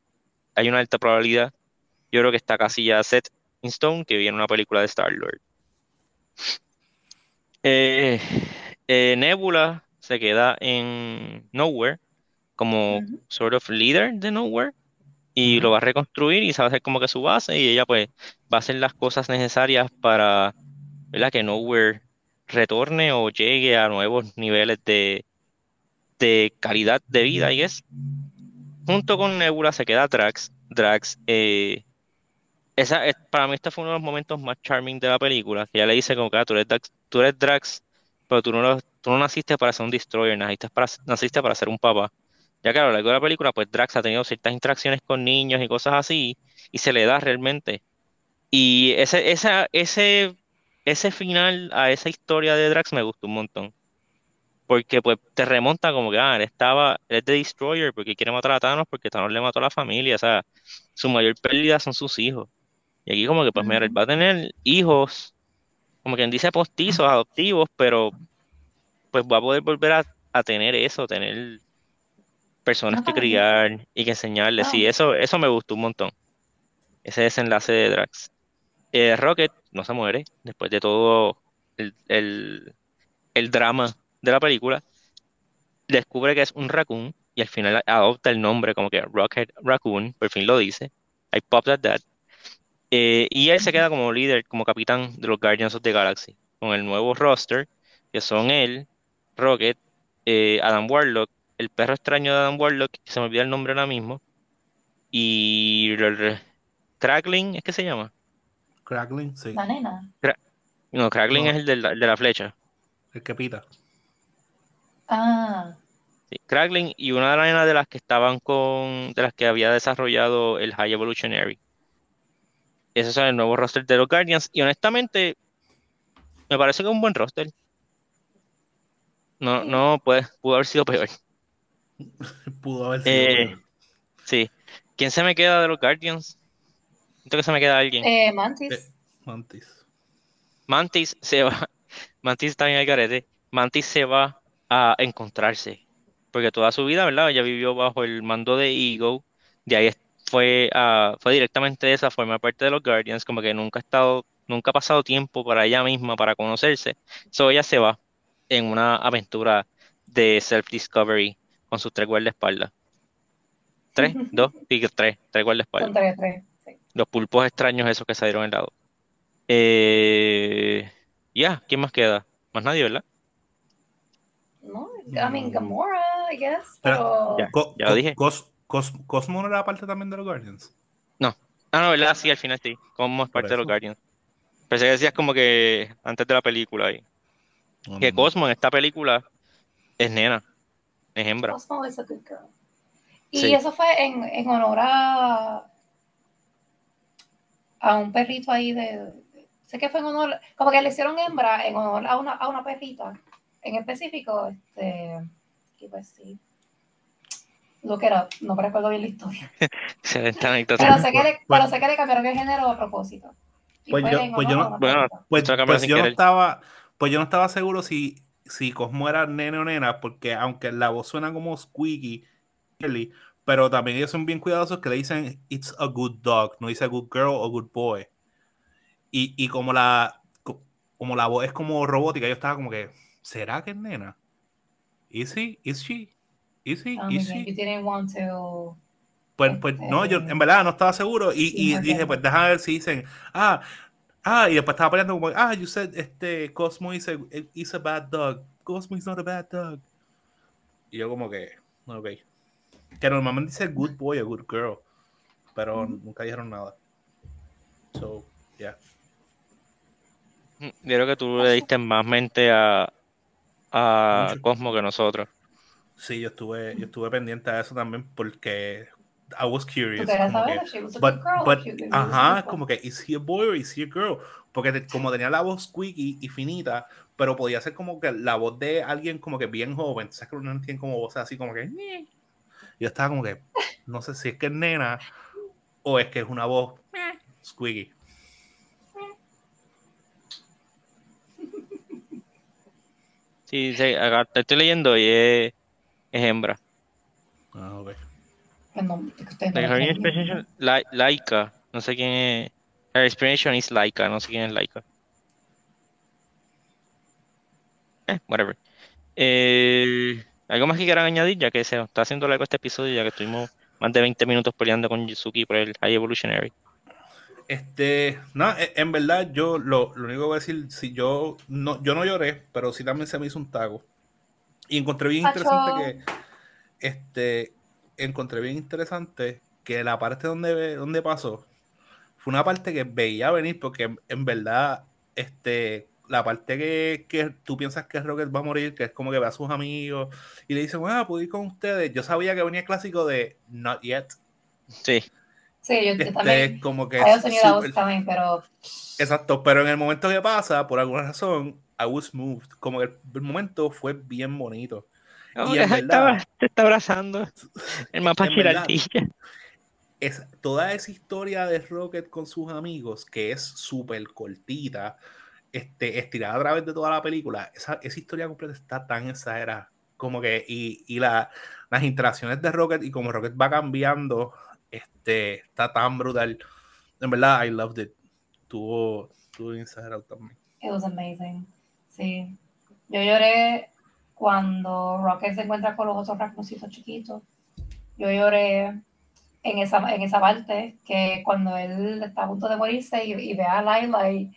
S1: hay una alta probabilidad. Yo creo que está casi ya set in stone que viene una película de Star-Lord. Eh, eh, Nebula se queda en Nowhere como sort of leader de Nowhere y lo va a reconstruir y se va a hacer como que su base y ella pues va a hacer las cosas necesarias para ¿verdad? que Nowhere retorne o llegue a nuevos niveles de, de calidad de vida y es junto con Nebula se queda Drax. Drax eh, esa para mí este fue uno de los momentos más charming de la película que ella le dice como que ah, tú, eres Drax, tú eres Drax pero tú no, tú no naciste para ser un destroyer naciste para, naciste para ser un papá ya que a lo largo de la película, pues Drax ha tenido ciertas interacciones con niños y cosas así, y se le da realmente Y ese, esa, ese, ese final a esa historia de Drax me gustó un montón. Porque pues te remonta como que, ah, él estaba, él es The Destroyer porque quiere matar a Thanos porque Thanos le mató a la familia. O sea, su mayor pérdida son sus hijos. Y aquí como que, pues mira, él va a tener hijos, como quien dice postizos, adoptivos, pero pues va a poder volver a tener eso, tener personas que criar y que enseñarles. Sí,
S3: Ah.
S1: eso, eso me gustó un montón. Ese desenlace de Drax. Eh, Rocket no se muere después de todo el, el- el drama de la película. Descubre que es un raccoon y al final adopta el nombre como que Rocket Raccoon, por fin lo dice. I popped at that. Eh, y él se queda como líder, como capitán de los Guardians of the Galaxy, con el nuevo roster, que son él, Rocket, eh, Adam Warlock, el perro extraño de Adam Warlock, que se me olvida el nombre ahora mismo, y el- Crackling, ¿es que se llama?
S2: Crackling, sí.
S3: La nena.
S1: No, Crackling
S2: No.
S1: es el de la, el de la flecha.
S2: El que pita.
S3: Ah,
S1: Sí, Crackling y una de las nenas de las que estaban con, de las que había desarrollado el High Evolutionary. Ese es el nuevo roster de los Guardians. Y honestamente, me parece que es un buen roster. No, no puede, pudo haber sido peor.
S2: Pudo haber sido.
S1: Eh. Sí. ¿Quién se me queda de los Guardians? Siento que se me queda alguien.
S3: eh, Mantis.
S2: Eh, Mantis.
S1: Mantis se va. Mantis está bien al garete. Mantis se va a encontrarse. Porque toda su vida, ¿verdad? Ella vivió bajo el mando de Ego. De ahí fue, a- fue directamente de esa forma parte de los Guardians. Como que nunca ha estado, nunca ha pasado tiempo para ella misma para conocerse. So ella se va en una aventura de self-discovery con sus tres guardaespaldas. ¿Tres? ¿Dos? Sí, tres. Tres guardaespaldas
S3: Son tres, tres. sí.
S1: los pulpos extraños esos que salieron en lado. Eh, ya, ¿quién más queda? Más nadie, ¿verdad?
S3: No, I mean. Gamora, I guess.
S2: Pero-
S3: Pero.
S1: Ya.
S2: Co-
S1: ya lo dije.
S2: Cos- Cos- Cosmo no era parte también de los Guardians.
S1: Ah, no, ¿verdad? Sí, al final sí. Como es parte de los. Guardians. Pensé que decías como que antes de la película ahí.
S2: No,
S1: Que
S2: no, no.
S1: Cosmo en esta película es nena, es hembra.
S3: Cosmo is a good girl. Y
S1: Sí.
S3: eso fue en, en honor a, a un perrito ahí de, Sé que fue en honor. Como que le hicieron hembra en honor a una, a una perrita en específico. Este, y pues sí. Look it up. No me recuerdo bien la historia.
S1: Excelente anécdota.
S3: Pero sé que le,
S2: Pues-
S3: pero sé que le cambiaron el género a propósito.
S2: Pues yo- pues yo no-
S1: bueno.
S2: Pues,
S1: lo
S2: pues yo no
S1: querer.
S2: estaba, pues yo no estaba seguro si, si Cosmo era nene o nena, porque aunque la voz suena como squeaky, pero también ellos son bien cuidadosos que le dicen it's a good dog, no dice good girl o good boy. Y, y como la co- como la voz es como robótica, yo estaba como que, ¿será que es nena? ¿Is he? ¿Is she? ¿Is he?
S3: Muy
S2: ¿Is she?
S3: You didn't want to.
S2: Pues, pues no, yo en verdad no estaba seguro y, y dije, pues déjame ver si dicen, ah, ah, y después estaba peleando como, ah, you said, este, Cosmo is a, is a bad dog. Cosmo is not a bad dog. Y yo como que, ok. Que normalmente dice good boy o good girl, pero nunca dijeron nada. So, yeah.
S1: Yo creo que tú le diste más mente a, a. Cosmo que nosotros.
S2: Sí, yo estuve, yo estuve pendiente a eso también porque I was curious. como que,
S3: if she was a
S2: But,
S3: girl.
S2: but,
S3: she
S2: ajá, como que, ¿is he a boy or is he a girl? Porque te- como tenía la voz squeaky y finita, pero podía ser como que la voz de alguien como que bien joven, ¿sabes que uno tiene como voz así como que... Yo estaba como que, no sé si es que es nena o es que es una voz squeaky.
S1: Sí, sí, acá te estoy leyendo y es, es hembra.
S2: Ah, ok.
S3: No, creen.
S1: inspiration, Lai- Laika, no sé quién es. Her inspiration is Laika, no sé quién es Laika. Eh, whatever. Eh, ¿algo más que quieran añadir? Ya que se está haciendo largo este episodio, ya que estuvimos más de 20 minutos peleando con Yuzuki por el High Evolutionary.
S2: Este, no, e- en verdad yo lo, lo único que voy a decir, si yo no, yo no lloré, pero sí también se me hizo un taco. Y encontré bien interesante que, este, encontré bien interesante que la parte donde, donde pasó fue una parte que veía venir porque en, en verdad, este, la parte que, que tú piensas que Rocket va a morir, que es como que ve a sus amigos y le dicen, bueno, puedo ir con ustedes. Yo sabía que venía el clásico de Not Yet.
S1: Sí,
S3: Sí, yo, yo
S2: Este,
S3: también.
S2: como que
S3: pero
S2: Exacto, pero en el momento que pasa, por alguna razón, I was moved. Como que el, el momento fue bien bonito.
S1: Como
S2: Y en
S1: está,
S2: verdad-
S1: se está abrazando. El mapa Girardilla.
S2: Es, toda esa historia de Rocket con sus amigos, que es súper cortita, este, estirada a través de toda la película, esa, esa historia completa está tan exagerada. Como que, y, y la- las interacciones de Rocket y como Rocket va cambiando, este, está tan brutal. En verdad, I loved it. Tuvo, tuvo exagerado también.
S3: it was amazing. Sí. Yo lloré cuando Rocket se encuentra con los otros racconcitos chiquitos. Yo lloré en esa, en esa parte, que cuando él está a punto de morirse y, y ve a Lila y...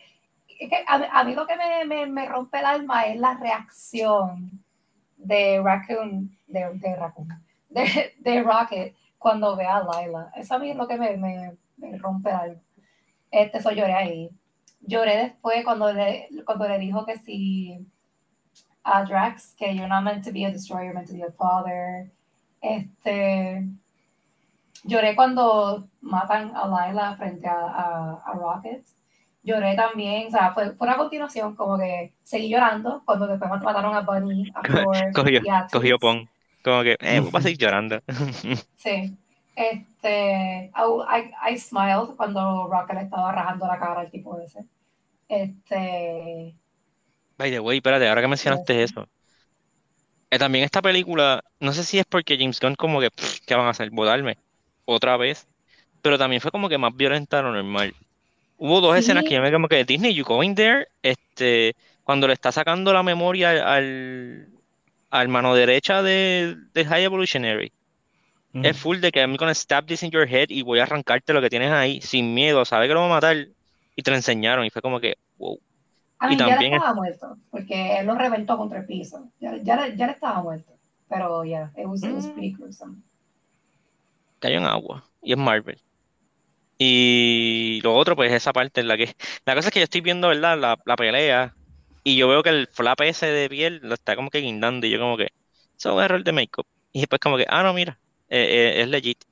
S3: es que a, a mí lo que me, me, me rompe el alma es la reacción de Raccoon, de, de Raccoon, de, de Rocket cuando ve a Lila. Eso a mí es lo que me, me, me rompe el alma. Este, eso lloré ahí. Lloré después cuando le, cuando le dijo que si a Drax, que you're not meant to be a destroyer, you're meant to be a father. Este, lloré cuando matan a Lila frente a, a, a Rocket. Lloré también, o sea, fue, fue una continuación, como que seguí llorando cuando después mat- mataron a Bunny, a Thor
S1: Cogió,
S3: y a
S1: cogió
S3: Toots.
S1: pon. Como que, eh, vas a seguir llorando.
S3: Sí. Este, I, I smiled cuando Rocket le estaba rajando la cara al tipo ese. Este,
S1: By the way, espérate, ahora que mencionaste
S3: Sí.
S1: eso. Eh, también esta película, no sé si es porque James Gunn como que, pff, ¿qué van a hacer? ¿Botarme? Otra vez. Pero también fue como que más violenta de lo normal. Hubo dos
S3: Sí.
S1: escenas que yo me como que, Disney, you going there? Este, cuando le está sacando la memoria al, al mano derecha de, de High Evolutionary. Es full de que I'm gonna stab this in your head y voy a arrancarte lo que tienes ahí sin miedo, sabe que lo va a matar. Y te lo enseñaron y fue como que, wow.
S3: A
S1: Y
S3: ya
S1: también
S3: le
S1: es-
S3: estaba muerto, porque él lo reventó contra el piso. Ya, ya, le- ya le estaba muerto. Pero ya, it, was, it was
S1: Mm.
S3: pretty gruesome.
S1: cayó en agua y es Marvel. Y lo otro, pues esa parte en la que... La cosa es que yo estoy viendo, ¿verdad? La, la pelea y yo veo que el flap ese de piel lo está como que guindando y yo como que... Eso es un error de make-up. Y después como que, ah, no, mira, eh, eh, es legit.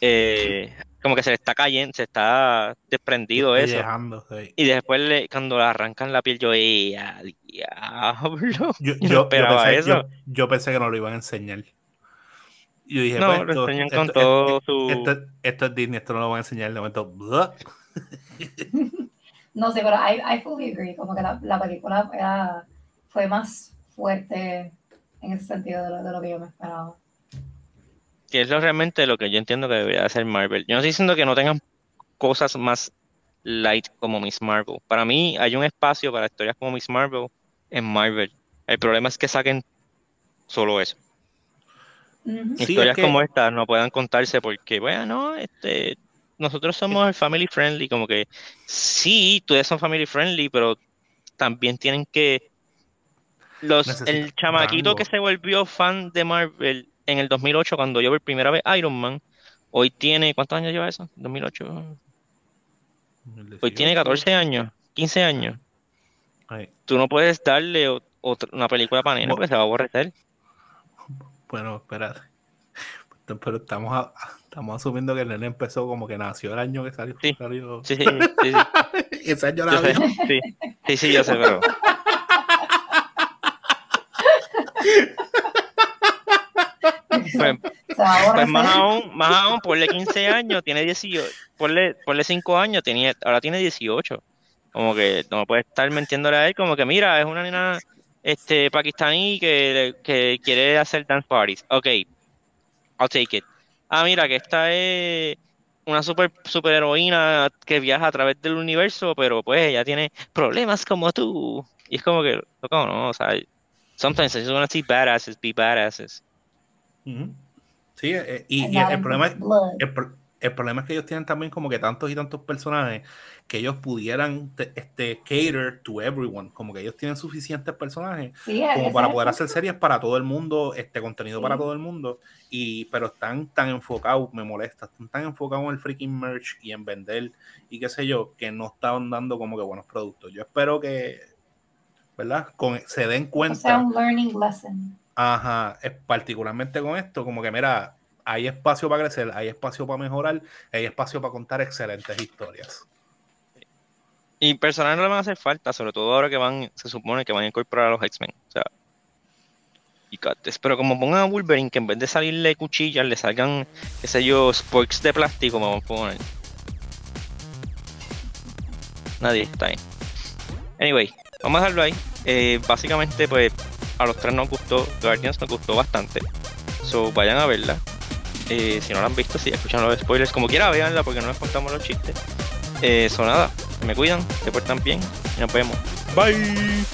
S1: Eh, como que se le está cayendo, se está desprendido eso.
S2: Dejando, sí.
S1: Y después le- cuando le arrancan la piel, yo, ¡eh, diablo!
S2: Yo,
S1: Yo no
S2: yo- pensé,
S1: eso.
S2: yo- yo pensé que no lo iban a enseñar. Yo dije,
S1: No,
S2: pues,
S1: lo
S2: esto,
S1: enseñan con
S2: esto-
S1: todo
S2: esto-
S1: su...
S2: esto- esto es Disney, esto no lo van a enseñar de momento.
S3: No sé, pero I, I fully agree. Como que la, la película era, fue más fuerte en ese sentido de lo, de lo que yo me esperaba.
S1: Que es lo realmente lo que yo entiendo que debería hacer Marvel. Yo no estoy diciendo que no tengan cosas más light como Miss Marvel. Para mí hay un espacio para historias como Miss Marvel en Marvel. El problema es que saquen solo eso.
S3: Ujú.
S2: Sí, es
S1: Historias
S2: que-
S1: como esta no puedan contarse porque, bueno, este, nosotros somos el family friendly, como que sí, ustedes son family friendly, pero también tienen que los el chamaquito
S2: rango.
S1: que se volvió fan de Marvel en el 2008 cuando yo por primera vez Iron Man, hoy tiene, ¿cuántos años lleva eso? 2008. Hoy tiene 14 años, 15 años.
S2: Ay,
S1: Tú no puedes darle otra- una película para nena porque se va a aborrecer.
S2: Bueno, espérate. Pero estamos, a- estamos asumiendo que el nene empezó como que nació el año que salió.
S1: Sí.
S2: salió-
S1: Sí, sí, sí, sí.
S2: Ese año la
S1: sé, sí, sí, sí, yo sé, pero pues, pues más aún, más aún, ponle 15 años, tiene 18, ponle, ponle 5 años, tenía, ahora tiene 18. Como que no puede estar mintiéndole a él, como que mira, es una nena este, pakistaní que, que quiere hacer dance parties. Ok, I'll take it. Ah, mira, que esta es una super, super heroína que viaja a través del universo, pero pues ella tiene problemas como tú. Y es como que, loco, no, o sea, sometimes I just wanna see badasses be badasses.
S2: Sí, eh, y,
S3: And
S2: y el, problema es, el, el problema es que ellos tienen también como que tantos y tantos personajes que ellos pudieran te- este, cater to everyone. Como que ellos tienen suficientes personajes
S3: Sí,
S2: como para poder hacer series para todo el mundo, este contenido para
S3: Sí.
S2: todo el mundo, y pero están tan enfocados, me molesta, están tan enfocados en el freaking merch y en vender y qué sé yo, que no están dando como que buenos productos. Yo espero que, ¿verdad? Con, se den
S3: O sea,
S2: cuenta,
S3: un learning lesson.
S2: Ajá, particularmente con esto, como que mira, hay espacio para crecer, hay espacio para mejorar, hay espacio para contar excelentes historias.
S1: Y personajes no le van a hacer falta, sobre todo ahora que van, se supone que van a incorporar a los X-Men. O sea, y cates. Pero como pongan a Wolverine, que en vez de salirle cuchillas, le salgan, qué sé yo, sporks de plástico, vamos a poner. Nadie está ahí. Anyway, vamos a dejarlo ahí. Eh, básicamente, pues, a los tres nos gustó, Guardians nos gustó bastante. So, vayan a verla. Eh, si no la han visto, si escuchan los spoilers, como quiera, véanla porque no les contamos los chistes. Eh, so, nada, me cuidan, se portan bien y nos vemos. Bye.